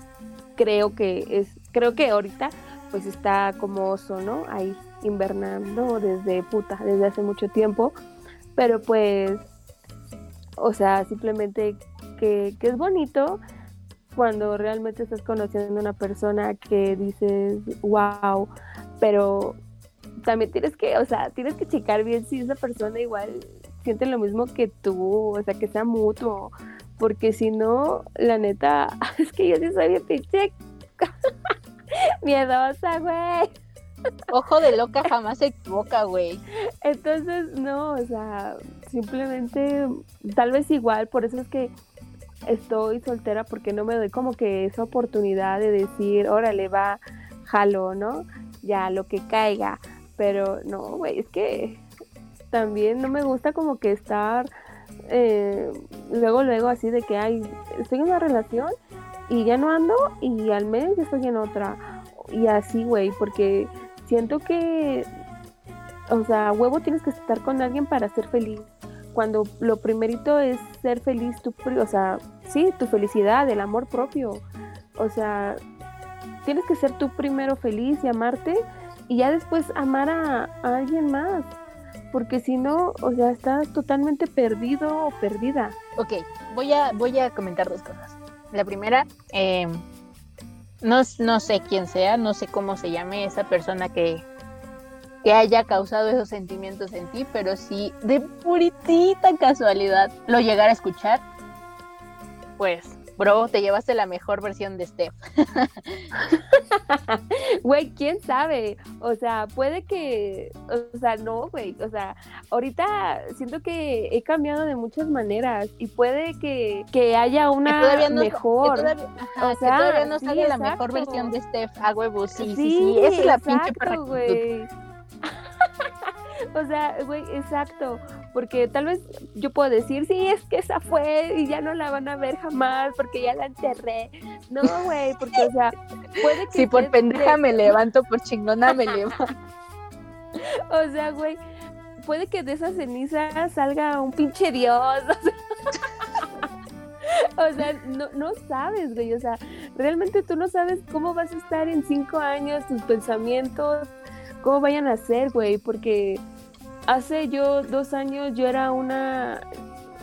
creo que es creo que ahorita pues está como oso, ¿no? Ahí invernando desde puta, desde hace mucho tiempo, pero pues o sea, simplemente que, que es bonito cuando realmente estás conociendo a una persona que dices, wow, pero también tienes que, o sea, tienes que checar bien si esa persona igual siente lo mismo que tú, o sea, que sea mutuo, porque si no, la neta, *laughs* es que yo sí soy bien pinche *laughs* miedosa, güey. Ojo de loca jamás se equivoca, güey. Entonces, no, o sea, simplemente, tal vez igual, por eso es que estoy soltera, porque no me doy como que esa oportunidad de decir, órale, va, jalo, ¿no? Ya, lo que caiga. Pero no, güey, es que también no me gusta como que estar eh, luego, luego así de que, ay, estoy en una relación y ya no ando y al mes ya estoy en otra. Y así, güey, porque siento que, o sea, huevo tienes que estar con alguien para ser feliz. Cuando lo primerito es ser feliz, tu, o sea, sí, tu felicidad, el amor propio. O sea, tienes que ser tú primero feliz y amarte y ya después amar a alguien más. Porque si no, o sea, estás totalmente perdido o perdida. Ok, voy a, voy a comentar dos cosas. La primera, eh, no, no sé quién sea, no sé cómo se llame esa persona que, que haya causado esos sentimientos en ti, pero si de puritita casualidad lo llegara a escuchar, pues Bro, te llevaste la mejor versión de Steph. *laughs* Güey, quién sabe. O sea, puede que. O sea, no, güey. O sea, ahorita siento que he cambiado de muchas maneras y puede que, que haya una mejor. Que todavía, o sea, que todavía no sale la mejor versión de Steph a huevo. Sí, sí, sí. sí. Esa es la pinche güey. *laughs* o sea, güey, exacto. Porque tal vez yo puedo decir, sí, es que esa fue y ya no la van a ver jamás porque ya la enterré. No, güey, porque, o sea, puede que. Si por pendeja me levanto, por chingona me *laughs* levanto. o sea, güey, puede que de esa ceniza salga un pinche dios. *laughs* O sea, no, no sabes, güey. O sea, realmente tú no sabes cómo vas a estar en cinco años, tus pensamientos, cómo vayan a ser, güey, porque hace yo dos años yo era una,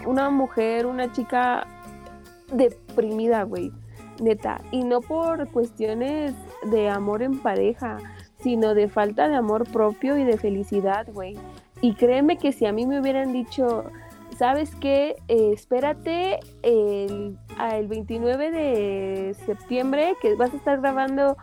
una mujer, una chica deprimida, güey, neta. Y no por cuestiones de amor en pareja, sino de falta de amor propio y de felicidad, güey. Y créeme que si a mí me hubieran dicho, ¿sabes qué? Eh, espérate el, el 29 de septiembre que vas a estar grabando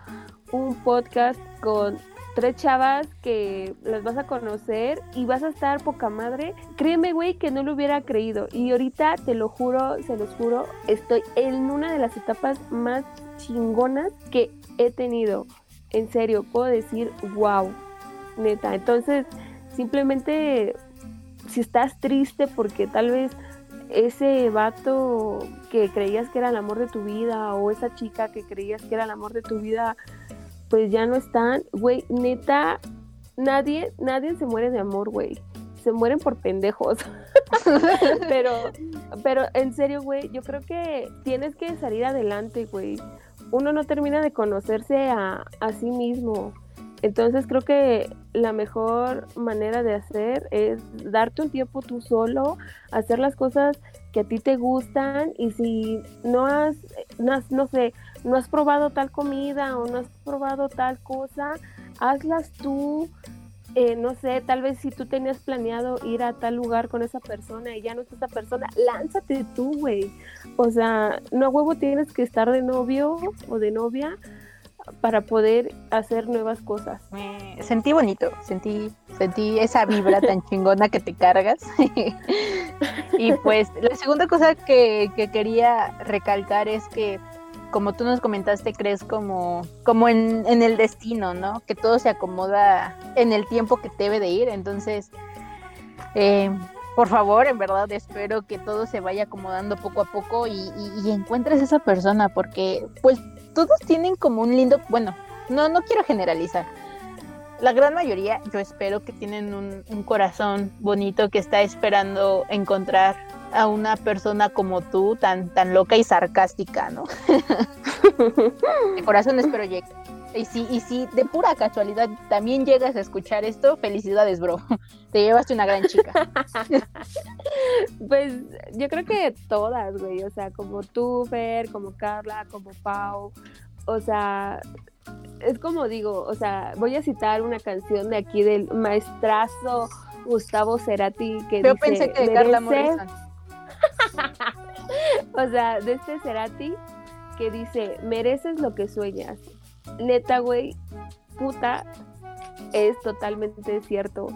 un podcast con tres chavas que las vas a conocer y vas a estar poca madre, créeme, güey, que no lo hubiera creído. Y ahorita, te lo juro, se los juro, estoy en una de las etapas más chingonas que he tenido. En serio, puedo decir, wow, neta. Entonces, simplemente, si estás triste porque tal vez ese vato que creías que era el amor de tu vida o esa chica que creías que era el amor de tu vida pues ya no están. Güey, neta, nadie, nadie se muere de amor, güey. Se mueren por pendejos. *laughs* pero, pero en serio, güey, yo creo que tienes que salir adelante, güey. Uno no termina de conocerse a, a sí mismo. Entonces creo que la mejor manera de hacer es darte un tiempo tú solo, hacer las cosas que a ti te gustan y si no has, no, no sé, no has probado tal comida o no has probado tal cosa, hazlas tú. Eh, no sé, tal vez si tú tenías planeado ir a tal lugar con esa persona y ya no está esa persona, lánzate tú, güey. O sea, no a huevo tienes que estar de novio o de novia para poder hacer nuevas cosas. Me sentí bonito, sentí, sentí esa vibra tan *laughs* chingona que te cargas. *laughs* y pues la segunda cosa que, que quería recalcar es que como tú nos comentaste, crees como, como en, en, el destino, ¿no? Que todo se acomoda en el tiempo que debe de ir. Entonces, eh, por favor, en verdad espero que todo se vaya acomodando poco a poco y, y, y, encuentres esa persona, porque pues todos tienen como un lindo, bueno, no, no quiero generalizar. La gran mayoría, yo espero que tienen un, un corazón bonito que está esperando encontrar a una persona como tú, tan, tan loca y sarcástica, ¿no? *laughs* de corazón espero llegue. Y si, y si de pura casualidad también llegas a escuchar esto, felicidades, bro. *laughs* Te llevaste una gran chica. *laughs* pues yo creo que todas, güey. O sea, como tú, Fer, como Carla, como Pau. O sea, es como digo, o sea, voy a citar una canción de aquí del maestrazo Gustavo Cerati que Yo dice, pensé que de Carla Morrison. *laughs* o sea, de este Cerati que dice, mereces lo que sueñas. Neta, güey, puta, es totalmente cierto.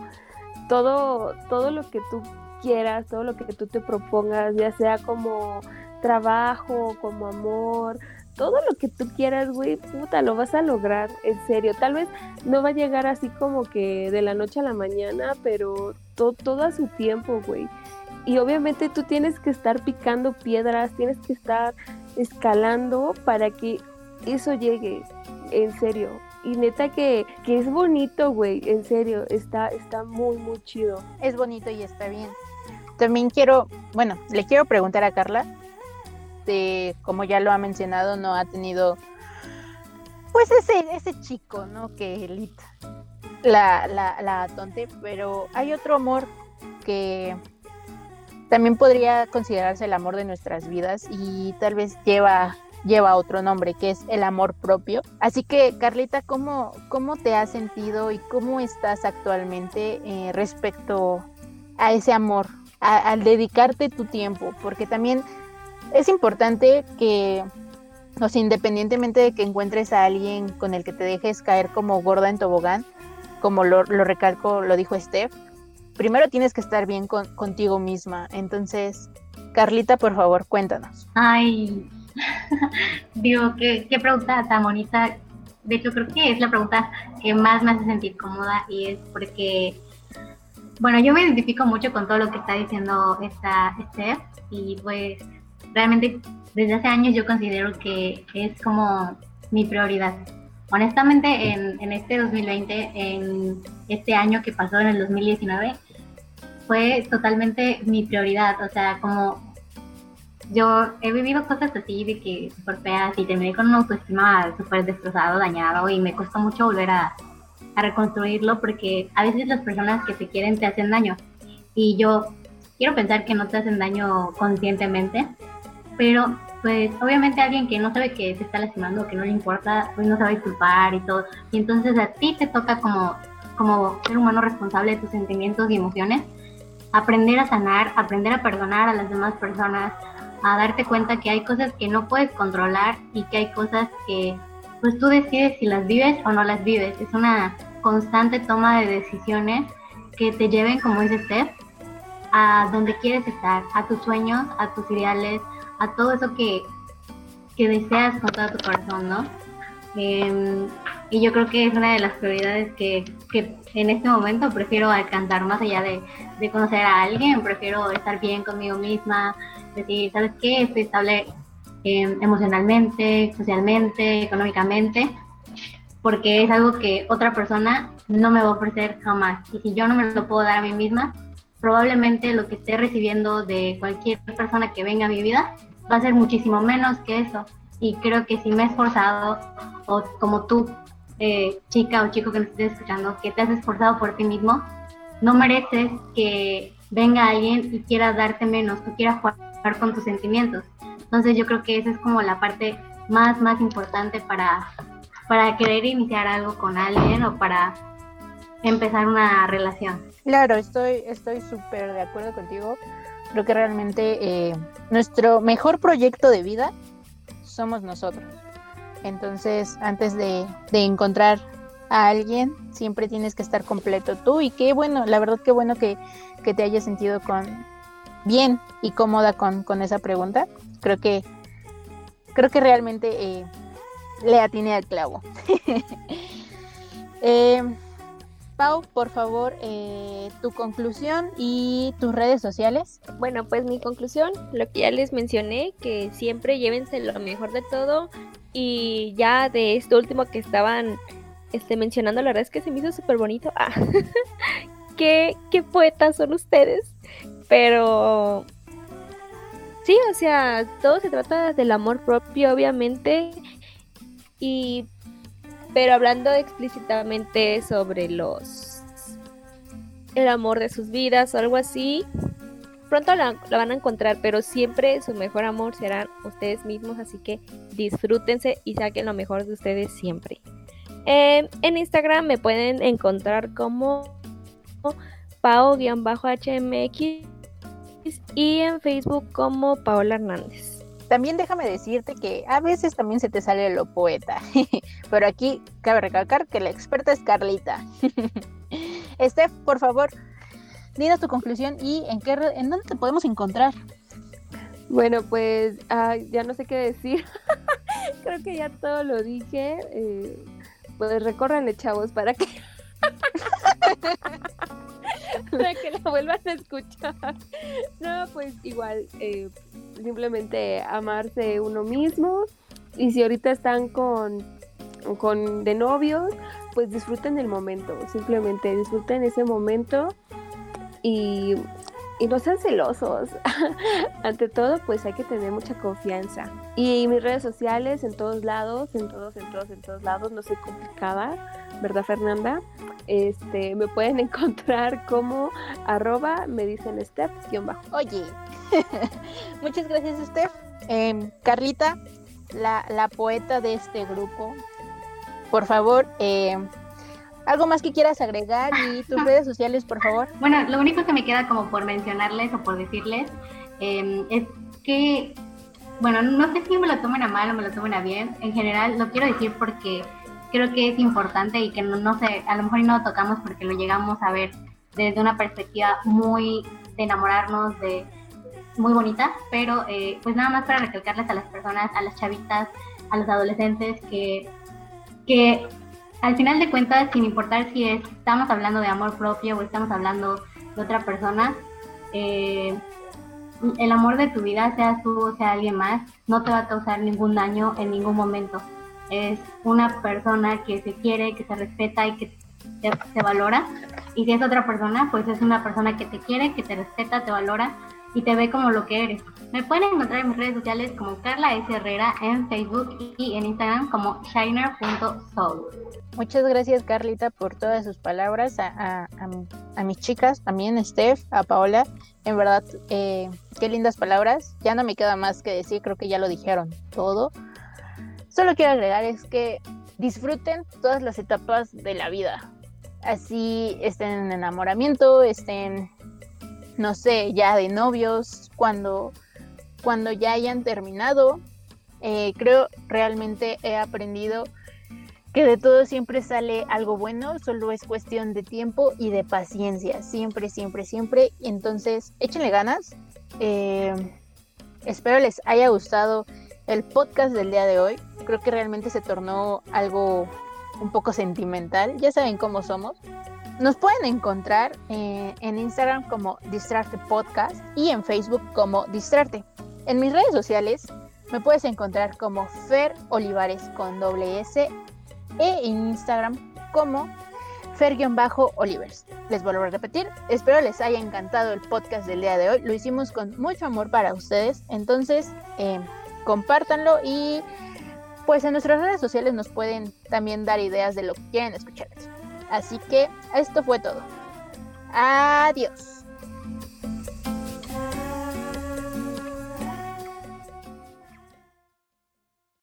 Todo, todo lo que tú quieras, todo lo que tú te propongas, ya sea como trabajo, como amor, todo lo que tú quieras, güey, puta, lo vas a lograr, en serio. Tal vez no va a llegar así como que de la noche a la mañana, pero todo a su tiempo, güey. Y obviamente tú tienes que estar picando piedras, tienes que estar escalando para que eso llegue, en serio. Y neta que, que es bonito, güey, en serio, está, está muy, muy chido. Es bonito y está bien. También quiero, bueno, le quiero preguntar a Carla, de, como ya lo ha mencionado, no ha tenido, pues ese, ese chico, ¿no? Que la, la, la tonte, pero hay otro amor que también podría considerarse el amor de nuestras vidas y tal vez lleva lleva otro nombre, que es el amor propio. Así que, Carlita, ¿cómo, cómo te has sentido y cómo estás actualmente eh, respecto a ese amor, al dedicarte tu tiempo? Porque también es importante que, independientemente de que encuentres a alguien con el que te dejes caer como gorda en tobogán, como lo, lo recalco, lo dijo Steph, primero tienes que estar bien con, contigo misma. Entonces, Carlita, por favor, cuéntanos. Ay, *laughs* digo, qué, pregunta tan bonita. De hecho, creo que es la pregunta que más me hace sentir cómoda y es porque, bueno, yo me identifico mucho con todo lo que está diciendo esta Steph y pues realmente desde hace años yo considero que es como mi prioridad. Honestamente, en, en este 2020, en este año que pasó en el 2019, fue totalmente mi prioridad. O sea, como yo he vivido cosas así de que súper feas y terminé con una autoestima súper destrozado, dañado y me costó mucho volver a, reconstruirlo porque a veces las personas que te quieren te hacen daño y yo quiero pensar que no te hacen daño conscientemente, pero pues obviamente alguien que no sabe que te está lastimando, que no le importa, pues no sabe culpar y todo, y entonces a ti te toca como, como ser humano responsable de tus sentimientos y emociones, aprender a sanar, aprender a perdonar a las demás personas, a darte cuenta que hay cosas que no puedes controlar y que hay cosas que pues tú decides si las vives o no las vives. Es una constante toma de decisiones que te lleven, como dice Steph, a donde quieres estar, a tus sueños, a tus ideales, a todo eso que, que deseas con todo tu corazón, ¿no? Em, y yo creo que es una de las prioridades que, que en este momento prefiero alcanzar más allá de, de, conocer a alguien, prefiero estar bien conmigo misma, decir, ¿sabes qué? Estoy estable em, emocionalmente, socialmente, económicamente, porque es algo que otra persona no me va a ofrecer jamás. Y si yo no me lo puedo dar a mí misma, probablemente lo que esté recibiendo de cualquier persona que venga a mi vida va a ser muchísimo menos que eso. Y creo que si me he esforzado, o como tú, eh, chica o chico que me estés escuchando, que te has esforzado por ti mismo, no mereces que venga alguien y quiera darte menos, o quiera jugar con tus sentimientos. Entonces yo creo que esa es como la parte más, más importante para, para querer iniciar algo con alguien o para empezar una relación. Claro, estoy estoy súper de acuerdo contigo. Creo que realmente eh, nuestro mejor proyecto de vida somos nosotros. Entonces, antes de, de, encontrar a alguien, siempre tienes que estar completo tú. Y qué bueno, la verdad qué bueno que, que te hayas sentido con bien y cómoda con, con, esa pregunta. Creo que creo que realmente eh, le atiné al clavo. *laughs* eh, Pau, por favor, eh, tu conclusión y tus redes sociales. Bueno, pues mi conclusión, lo que ya les mencioné, que siempre llévense lo mejor de todo y ya de esto último que estaban este, mencionando, la verdad es que se me hizo súper bonito. Ah, *laughs* qué, qué poetas son ustedes. Pero sí, o sea, todo se trata del amor propio, obviamente. Y pero hablando explícitamente sobre los el amor de sus vidas o algo así, pronto la, van a encontrar, pero siempre su mejor amor serán ustedes mismos, así que disfrútense y saquen lo mejor de ustedes siempre. en Instagram me pueden encontrar como pao-hmx y en Facebook como Paola Hernández. También déjame decirte que a veces también se te sale lo poeta, *laughs* pero aquí cabe recalcar que la experta es Carlita. *laughs* Steph, por favor, dinos tu conclusión y en qué en dónde te podemos encontrar. Bueno, pues ya no sé qué decir. *laughs* Creo que ya todo lo dije. Eh, pues recórranle, chavos, para que para que la vuelvan a escuchar. No, pues igual, eh, simplemente amarse uno mismo. Y si ahorita están con, con de novios, pues disfruten el momento. Simplemente disfruten ese momento y y no sean celosos. *laughs* Ante todo, pues hay que tener mucha confianza. Y mis redes sociales en todos lados, en todos, en todos, en todos lados, no soy complicada, ¿verdad Fernanda? Este, me pueden *laughs* encontrar como arroba me dicen Steph bajo. Oye, *laughs* muchas gracias Steph. Em, Carlita, la, la, poeta de este grupo, por favor, eh, ¿Algo más que quieras agregar y tus redes sociales, por favor? Bueno, lo único que me queda como por mencionarles o por decirles em, es que, bueno, no sé si me lo tomen a mal o me lo tomen a bien. En general, lo quiero decir porque creo que es importante y que no, no sé, a lo mejor no lo tocamos porque lo llegamos a ver desde una perspectiva muy de enamorarnos, de muy bonita, pero eh, pues nada más para recalcarles a las personas, a las chavitas, a los adolescentes que, que al final de cuentas, sin importar si estamos hablando de amor propio o estamos hablando de otra persona, eh, el amor de tu vida, sea tú o sea alguien más, no te va a causar ningún daño en ningún momento. Es una persona que se quiere, que se respeta y que te, te valora. Y si es otra persona, pues es una persona que te quiere, que te respeta, te valora y te ve como lo que eres. Me pueden encontrar en mis redes sociales como Carla S. Herrera en Facebook y en Instagram como shiner.soul. Muchas gracias Carlita por todas sus palabras, a, mis chicas también, Steph, a Paola, en verdad, eh, qué lindas palabras, ya no me queda más que decir, creo que ya lo dijeron todo. Solo quiero agregar es que disfruten todas las etapas de la vida, así estén en enamoramiento, estén, no sé, ya de novios, cuando, cuando ya hayan terminado, eh, creo realmente he aprendido que de todo siempre sale algo bueno, solo es cuestión de tiempo y de paciencia, siempre, siempre, siempre. Entonces, échenle ganas. Eh, espero les haya gustado el podcast del día de hoy. Creo que realmente se tornó algo un poco sentimental. Ya saben cómo somos. Nos pueden encontrar eh, en Instagram como Distrarte Podcast y en Facebook como Distrarte. En mis redes sociales me puedes encontrar como Fer Olivares con doble S e en Instagram como Fer-Olivers. Les vuelvo a repetir, espero les haya encantado el podcast del día de hoy. Lo hicimos con mucho amor para ustedes, entonces eh, compártanlo y pues en nuestras redes sociales nos pueden también dar ideas de lo que quieren escuchar. Así que esto fue todo. Adiós.